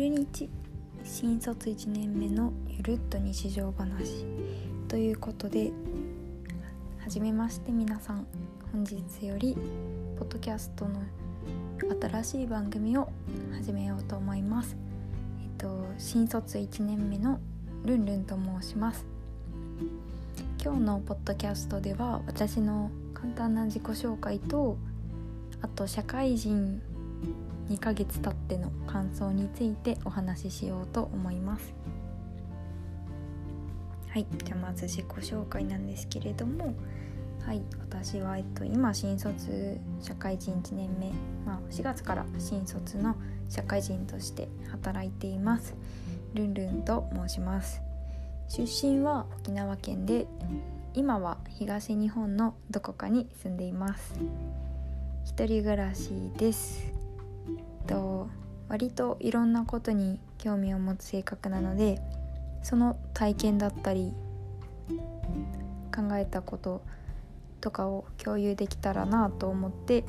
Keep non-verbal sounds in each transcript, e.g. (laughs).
る日新卒1年目のゆるっと日常話ということではじめまして皆さん本日よりポッドキャストの新しい番組を始めようと思います。えっと新卒1年目のルンルンと申します。今日のポッドキャストでは私の簡単な自己紹介とあと社会人2ヶ月経っての感想についてお話ししようと思います。はいじゃあまず自己紹介なんですけれども。はい私は、えっと、今新卒社会人1年目、まあ、4月から新卒の社会人として働いています。ルンルンと申します。出身は沖縄県で今は東日本のどこかに住んでいます。一人暮らしです。と割といろんなことに興味を持つ性格なのでその体験だったり考えたこととかを共有できたらなと思って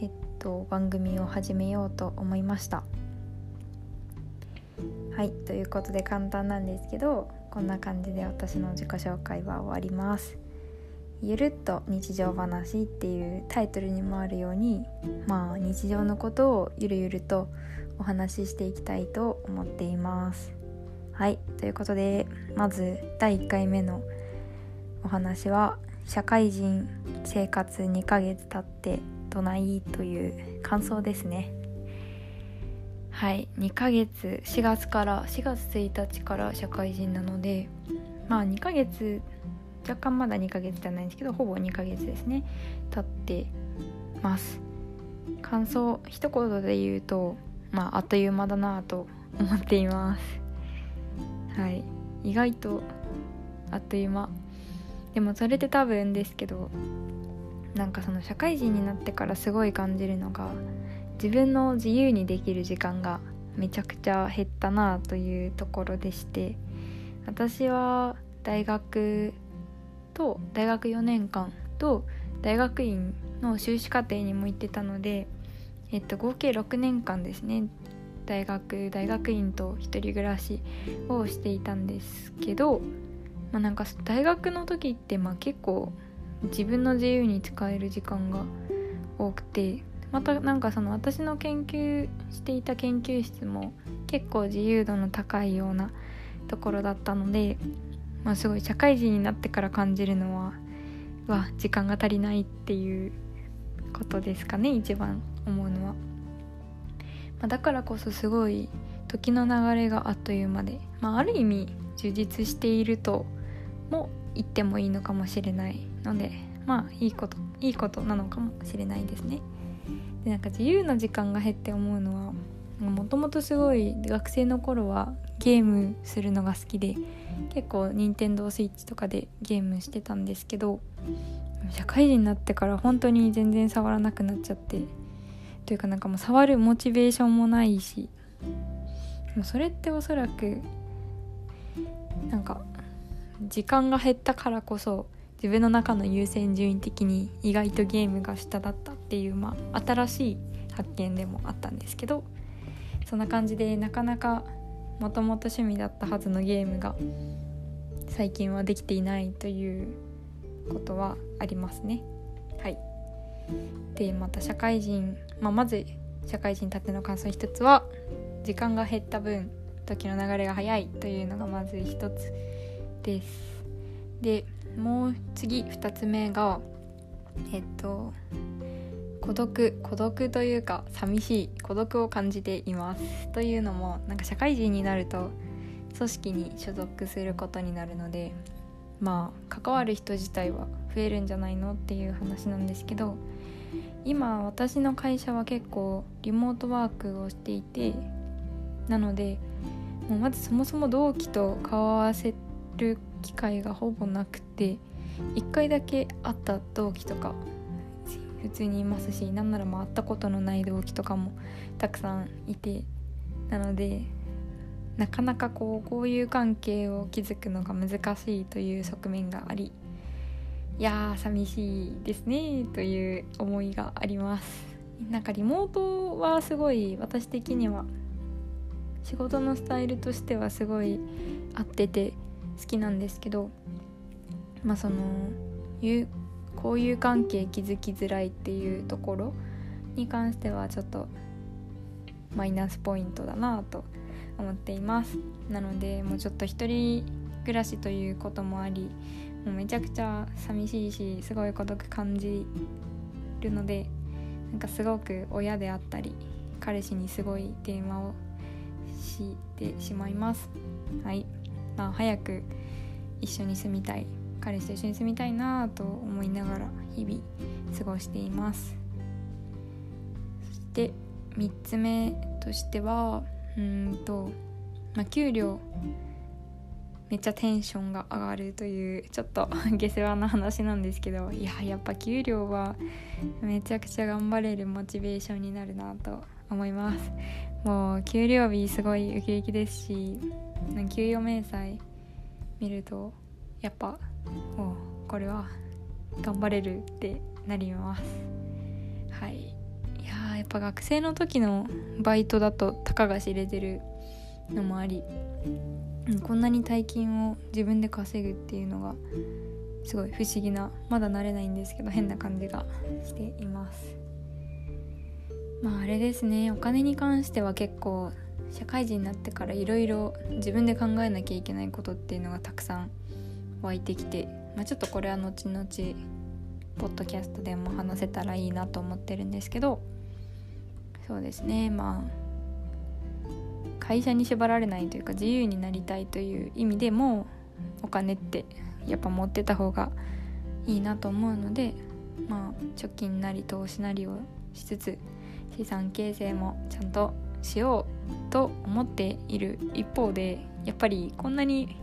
えっと番組を始めようと思いました。はいということで簡単なんですけどこんな感じで私の自己紹介は終わります。ゆるっと日常話っていうタイトルにもあるようにまあ日常のことをゆるゆるとお話ししていきたいと思っています。はいということでまず第1回目のお話は社会人生活2ヶ月経ってどないという感想ですね。はい2ヶ月4月から4月1日から社会人なのでまあ2ヶ月若干まだ2ヶ月じゃないんですけどほぼ2ヶ月ですね。経ってます。感想一言で言うとまああっという間だなと思っています。はい。意外とあっという間。でもそれって多分ですけどなんかその社会人になってからすごい感じるのが自分の自由にできる時間がめちゃくちゃ減ったなというところでして私は大学と大学4年間と大学院の修士課程にも行ってたので、えっと、合計6年間ですね。大学大学院と一人暮らしをしていたんですけど、まあ、なんか大学の時ってまあ結構自分の自由に使える時間が多くてまたなんかその私の研究していた研究室も結構自由度の高いようなところだったのでまあ、すごい社会人になってから感じるのはわ時間が足りないっていうことですかね一番思うのは、まあ、だからこそすごい時の流れがあっという間で、まあ、ある意味充実しているとも言ってもいいのかもしれないのでまあいいこといいことなのかもしれないですね。でなんか自由な時間が減って思うのはもともとすごい学生の頃はゲームするのが好きで結構任天堂スイッチとかでゲームしてたんですけど社会人になってから本当に全然触らなくなっちゃってというかなんかもう触るモチベーションもないしもそれっておそらくなんか時間が減ったからこそ自分の中の優先順位的に意外とゲームが下だったっていうまあ新しい発見でもあったんですけどそんな感じでなかなかもともと趣味だったはずのゲームが最近はできていないということはありますね。はいでまた社会人、まあ、まず社会人たっての感想一つは時間が減った分時の流れが早いというのがまず一つです。でもう次2つ目がえっと孤独孤独というか寂しい孤独を感じています。というのもなんか社会人になると組織に所属することになるのでまあ関わる人自体は増えるんじゃないのっていう話なんですけど今私の会社は結構リモートワークをしていてなのでもうまずそもそも同期と顔を合わせる機会がほぼなくて1回だけ会った同期とか普通にいますしなんなら会ったことのない同期とかもたくさんいてなのでなかなかこうこういう関係を築くのが難しいという側面がありいやー寂しいですねという思いがあります。なんかリモートはすごい私的には仕事のスタイルとしてはすごい合ってて好きなんですけどまあその交友関係築きづらいっていうところに関してはちょっとマイナスポイントだなと思っています。なのでもうちょっと一人暮らしということもありもうめちゃくちゃ寂しいしすごい孤独感じるのでなんかすごく親であったり彼氏にすごい電話をしてしまいます。はい。まあ早く一緒に住みたい。彼氏と一緒に住みたいなと思いながら日々過ごしています。そして3つ目としてはうんと、まあ、給料めっちゃテンションが上がるというちょっと (laughs) 下世話な話なんですけどいややっぱ給料はめちゃくちゃ頑張れるモチベーションになるなと思います。もう給料日すごいウキウキですし給与明細見るとやっぱもうこれは頑張れるってなります。はい。いややっぱ学生の時のバイトだとたかが知れてるのもありこんなに大金を自分で稼ぐっていうのがすごい不思議なまだ慣れないんですけど変な感じがしています。まああれですねお金に関しては結構社会人になってからいろいろ自分で考えなきゃいけないことっていうのがたくさん湧いてきて、まあ、ちょっとこれは後々ポッドキャストでも話せたらいいなと思ってるんですけどそうですねまあ会社に縛られないというか自由になりたいという意味でもお金ってやっぱ持ってた方がいいなと思うのでまあ貯金なり投資なりをしつつ資産形成もちゃんとしようと思っている一方でやっぱりこんなに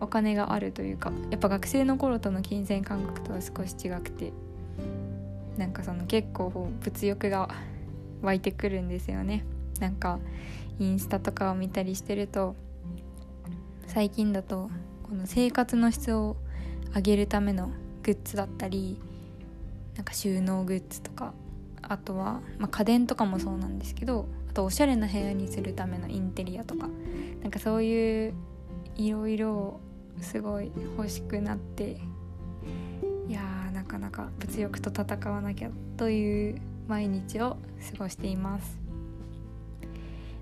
お金があるというかやっぱ学生の頃との金銭感覚とは少し違くてなんかその結構物欲が湧いてくるんですよね。なんかインスタとかを見たりしてると最近だとこの生活の質を上げるためのグッズだったりなんか収納グッズとかあとは、まあ、家電とかもそうなんですけどあとおしゃれな部屋にするためのインテリアとかなんかそういういろいろすごい欲しくなっていやーなかなか物欲と戦わなきゃという毎日を過ごしています。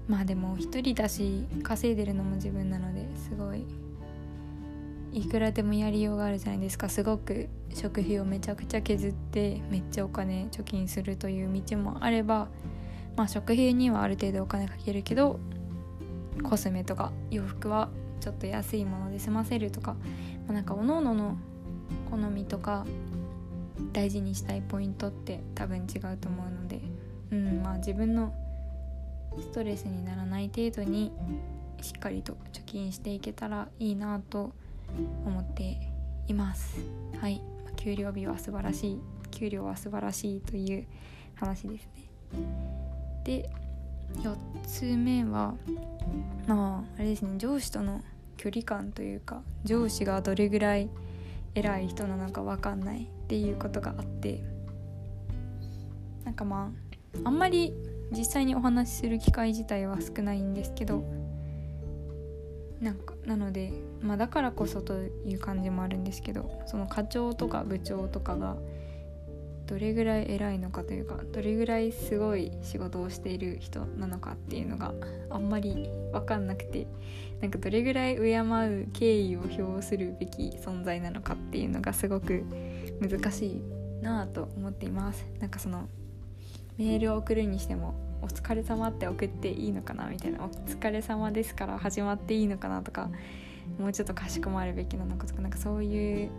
まあでも一人だし稼いでるのも自分なのですごいいくらでもやりようがあるじゃないですか。すごく食費をめちゃくちゃ削ってめっちゃお金貯金するという道もあればまあ食費にはある程度お金かけるけどコスメとか洋服はちょっと安いもので済ませるとか、まあ、なんかおのおのの好みとか大事にしたいポイントって多分違うと思うのでうんまあ自分のストレスにならない程度にしっかりと貯金していけたらいいなと思っています。はい。給料日は素晴らしい。給料は素晴らしいという話ですね。で4つ目はまああれですね。上司との距離感というか上司がどれぐらい偉い人なのか分かんないっていうことがあってなんかまああんまり実際にお話しする機会自体は少ないんですけどなんかなので、まあ、だからこそという感じもあるんですけどその課長とか部長とかがどれぐらい偉いのかというかどれぐらいすごい仕事をしている人なのかっていうのがあんまり分かんなくてなんかどれぐらい敬う敬意を表するべき存在なのかっていうのがすごく難しいなぁと思っています。なんかそのメールを送るにしても「お疲れ様って送っていいのかなみたいな「お疲れ様ですから始まっていいのかなとかもうちょっとかしこまるべきなのかとかなんかそういう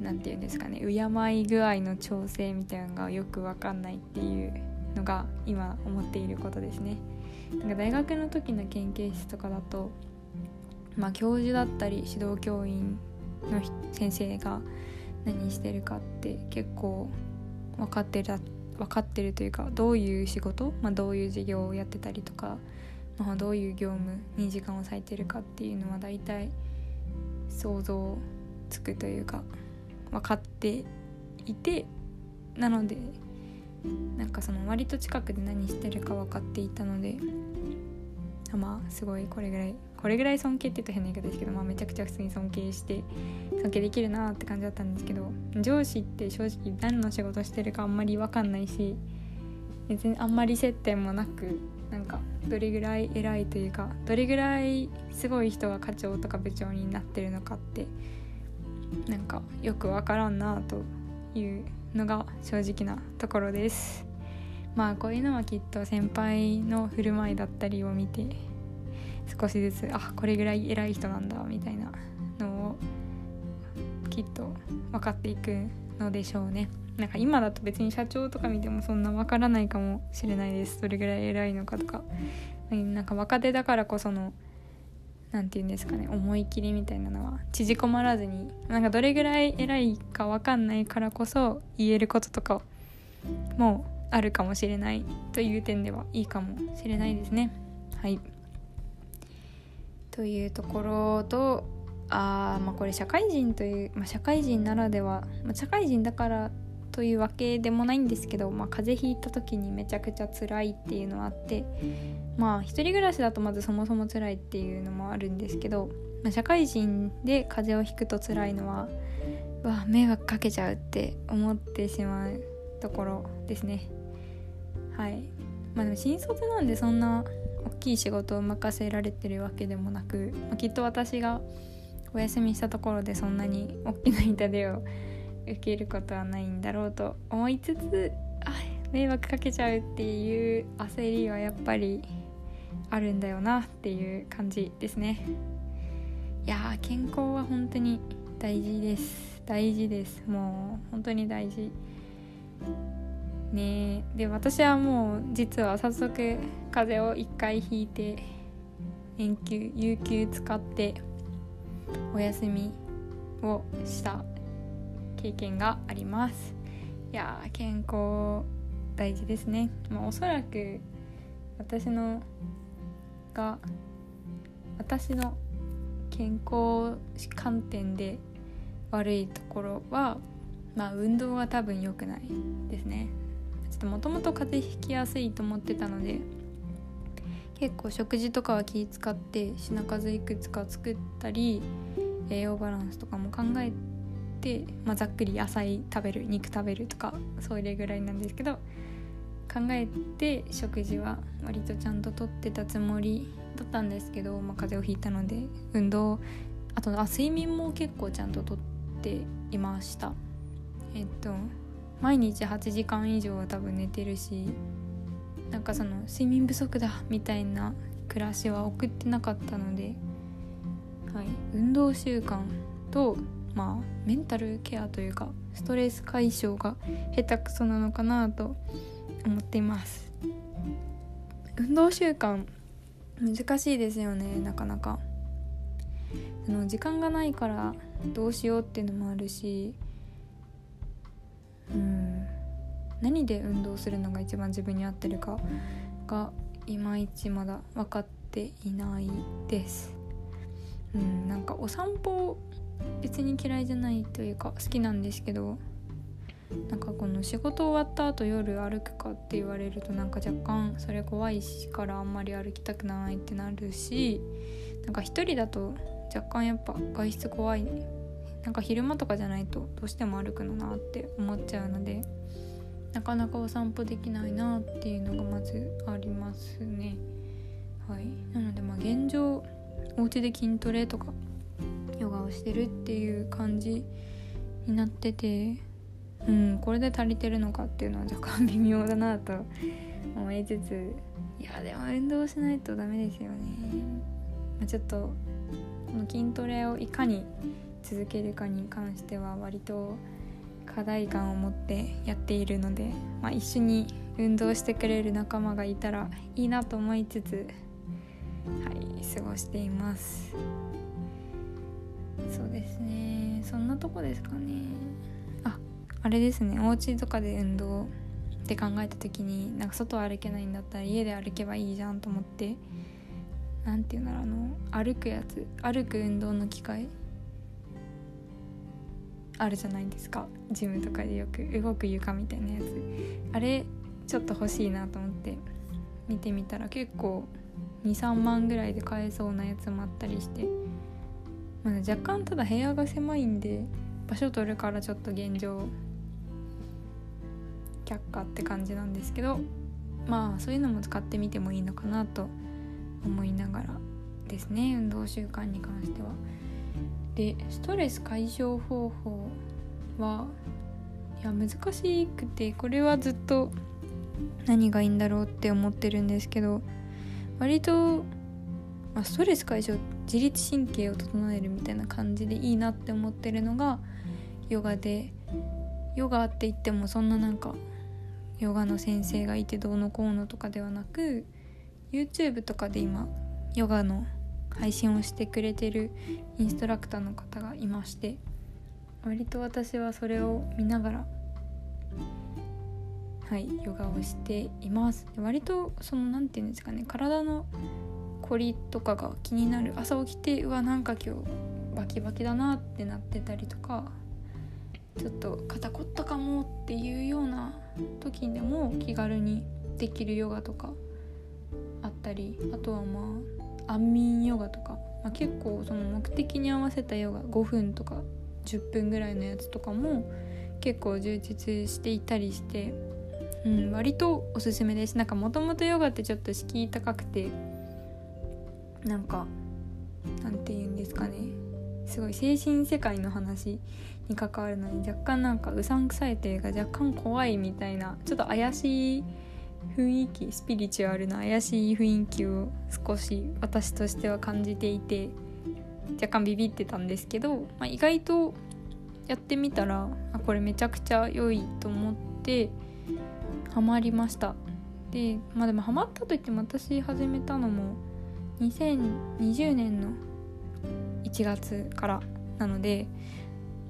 何て言うんですかね敬い具合の調整みたいなのがよく分かんないっていうのが今思っていることですね。なんか大学の時の研究室とかだと、まあ、教授だったり指導教員の先生が何してるかって結構分かってた分かってるというかどういう仕事、まあ、どういう授業をやってたりとか、まあ、どういう業務に時間を割いてるかっていうのは大体想像つくというか分かっていてなのでなんかその割と近くで何してるか分かっていたのでまあすごいこれぐらいこれぐらい尊敬って言うと変な言い方ですけど、まあ、めちゃくちゃ普通に尊敬して尊敬できるなって感じだったんですけど上司って正直何の仕事してるかあんまり分かんないし別にあんまり接点もなくなんかどれぐらい偉いというかどれぐらいすごい人が課長とか部長になってるのかってなんかよく分からんなというのが正直なところです。まあこういうのはきっと先輩の振る舞いだったりを見て少しずつあこれぐらい偉い人なんだみたいなのをきっと分かっていくのでしょうね。なんか今だと別に社長とか見てもそんな分からないかもしれないです。どれぐらい偉いのかとか。なんか若手だからこその何て言うんですかね思い切りみたいなのは縮こまらずになんかどれぐらい偉いか分かんないからこそ言えることとかもあるかもしれないという点ではいいかもしれないですね。はいというところとあまあこれ社会人という、まあ、社会人ならでは、まあ、社会人だからというわけでもないんですけど、まあ、風邪ひいた時にめちゃくちゃ辛いっていうのはあってまあ一人暮らしだとまずそもそも辛いっていうのもあるんですけど、まあ、社会人で風邪をひくと辛いのはわ迷惑かけちゃうって思ってしまうところですね。はい。まあでも新卒なんでそんな大きい仕事を任せられてるわけでもなく、まあ、きっと私がお休みしたところでそんなに大きな痛手を受けることはないんだろうと思いつつあ迷惑かけちゃうっていう焦りはやっぱりあるんだよなっていう感じですね。いや健康は本当に大事です。大事です。もう本当に大事。ねで私はもう実は早速風邪を1回ひいて有給使ってお休みをした。経験があります。いや健康大事ですね、まあ、おそらく私のが私の健康観点で悪いところはまあ運動は多分良くないですね。ちょっともともと風邪ひきやすいと思ってたので結構食事とかは気使って品数いくつか作ったり栄養バランスとかも考えて、まあ、ざっくり野菜食べる肉食べるとかそれぐらいなんですけど考えて食事は割とちゃんととってたつもりだったんですけど、まあ、風邪をひいたので運動あとあ睡眠も結構ちゃんととっていました。えっと毎日8時間以上は多分寝てるしなんかその睡眠不足だみたいな暮らしは送ってなかったので、はい、運動習慣とまあメンタルケアというかストレス解消が下手くそなのかなと思っています。運動習慣難しいですよねなかなか。あの時間がないからどうしようっていうのもあるしうん何で運動するのが一番自分に合ってるかがいまいちまだ分かっていないです。うんなんかお散歩別に嫌いじゃないというか好きなんですけどなんかこの仕事終わった後夜歩くかって言われるとなんか若干それ怖いしからあんまり歩きたくないってなるしなんか一人だと若干やっぱ外出怖い。なんか昼間とかじゃないとどうしても歩くのなって思っちゃうのでなかなかお散歩できないなっていうのがまずありますね。はい。なのでまあ現状お家で筋トレとかヨガをしてるっていう感じになっててうんこれで足りてるのかっていうのは若干微妙だなと思いつついやでも運動しないとダメですよね、まあ、ちょっとこの筋トレをいかに続けるかに関しては割と課題感を持ってやっているので、まあ、一緒に運動してくれる仲間がいたらいいなと思いつつはい過ごしています。そうですね。そんなとこですかね。ああれですね。お家とかで運動って考えた時になんか外歩けないんだったら家で歩けばいいじゃんと思って何て言うんだろうあの歩くやつ歩く運動の機械あるじゃないですか。ジムとかでよく動く床みたいなやつ。あれちょっと欲しいなと思って見てみたら結構23万ぐらいで買えそうなやつもあったりして、まあ、若干ただ部屋が狭いんで場所取るからちょっと現状却下って感じなんですけどまあそういうのも使ってみてもいいのかなと思いながらですね運動習慣に関しては。でストレス解消方法はいや難しくてこれはずっと何がいいんだろうって思ってるんですけど割と、まあ、ストレス解消って自律神経を整えるみたいな感じでいいなって思ってるのがヨガでヨガって言ってもそんななんかヨガの先生がいてどうのこうのとかではなく YouTube とかで今ヨガの配信をしてくれてるインストラクターの方がいまして割と私はそれを見ながらはいヨガをしています。割とその何て言うんですかね体の凝りとかが気になる。朝起きてうわなんか今日バキバキだなってなってたりとかちょっと肩凝ったかもっていうような時でも気軽にできるヨガとかあったりあとはまあ安眠ヨガとか、まあ、結構その目的に合わせたヨガ5分とか10分ぐらいのやつとかも結構充実していたりして、うん、割とおすすめです。なんかもともとヨガってちょっと敷居高くてなんかなんて言うんですかね。すごい精神世界の話に関わるのに若干なんかうさんくさいというか若干怖いみたいなちょっと怪しい雰囲気スピリチュアルな怪しい雰囲気を少し私としては感じていて若干ビビってたんですけど、まあ、意外とやってみたらあこれめちゃくちゃ良いと思ってハマりました。でまあでもハマったといっても私始めたのも2020年の1月からなので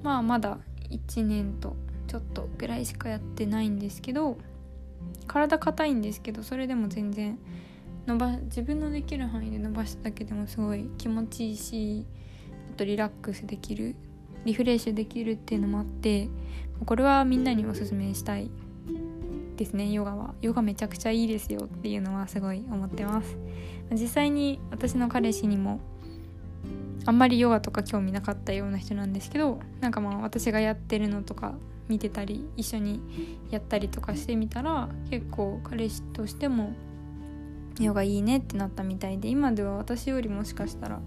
まあまだ1年とちょっとぐらいしかやってないんですけど体硬いんですけどそれでも全然伸ば自分のできる範囲で伸ばしただけでもすごい気持ちいいしあとリラックスできるリフレッシュできるっていうのもあってこれはみんなにおすすめしたい。ですねヨガは。ヨガめちゃくちゃいいですよっていうのはすごい思ってます。実際に私の彼氏にもあんまりヨガとか興味なかったような人なんですけどなんかまあ私がやってるのとか見てたり一緒にやったりとかしてみたら結構彼氏としてもヨガいいねってなったみたいで今では私よりもしかしたら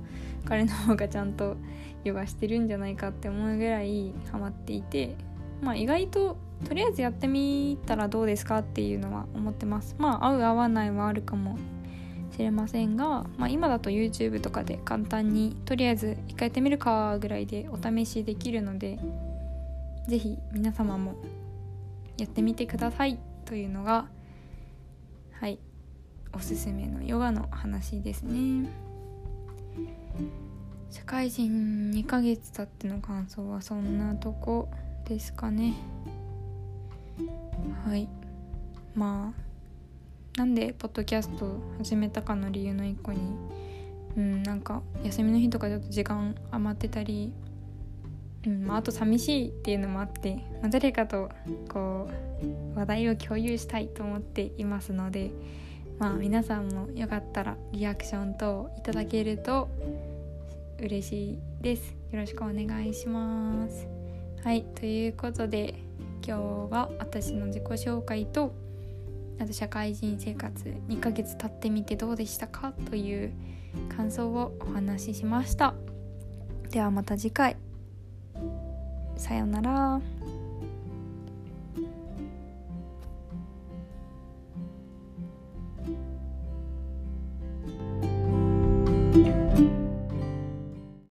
彼の方がちゃんとヨガしてるんじゃないかって思うぐらいハマっていてまあ意外ととりあえずやってみたらどうですかっていうのは思ってます。まあ合う合わないはあるかもしれませんが、まあ、今だと YouTube とかで簡単にとりあえず一回やってみるかぐらいでお試しできるので是非皆様もやってみてくださいというのがはいおすすめのヨガの話ですね。社会人2ヶ月経っての感想はそんなとこですかね。はい。まあなんでポッドキャスト始めたかの理由の一個にうんなんか休みの日とかちょっと時間余ってたりうんまあ、あと寂しいっていうのもあって、まあ、誰かとこう話題を共有したいと思っていますのでまあ皆さんもよかったらリアクション等いただけると嬉しいです。よろしくお願いします。はい。ということで今日は私の自己紹介とあと社会人生活2ヶ月経ってみてどうでしたかという感想をお話ししましたではまた次回さようなら。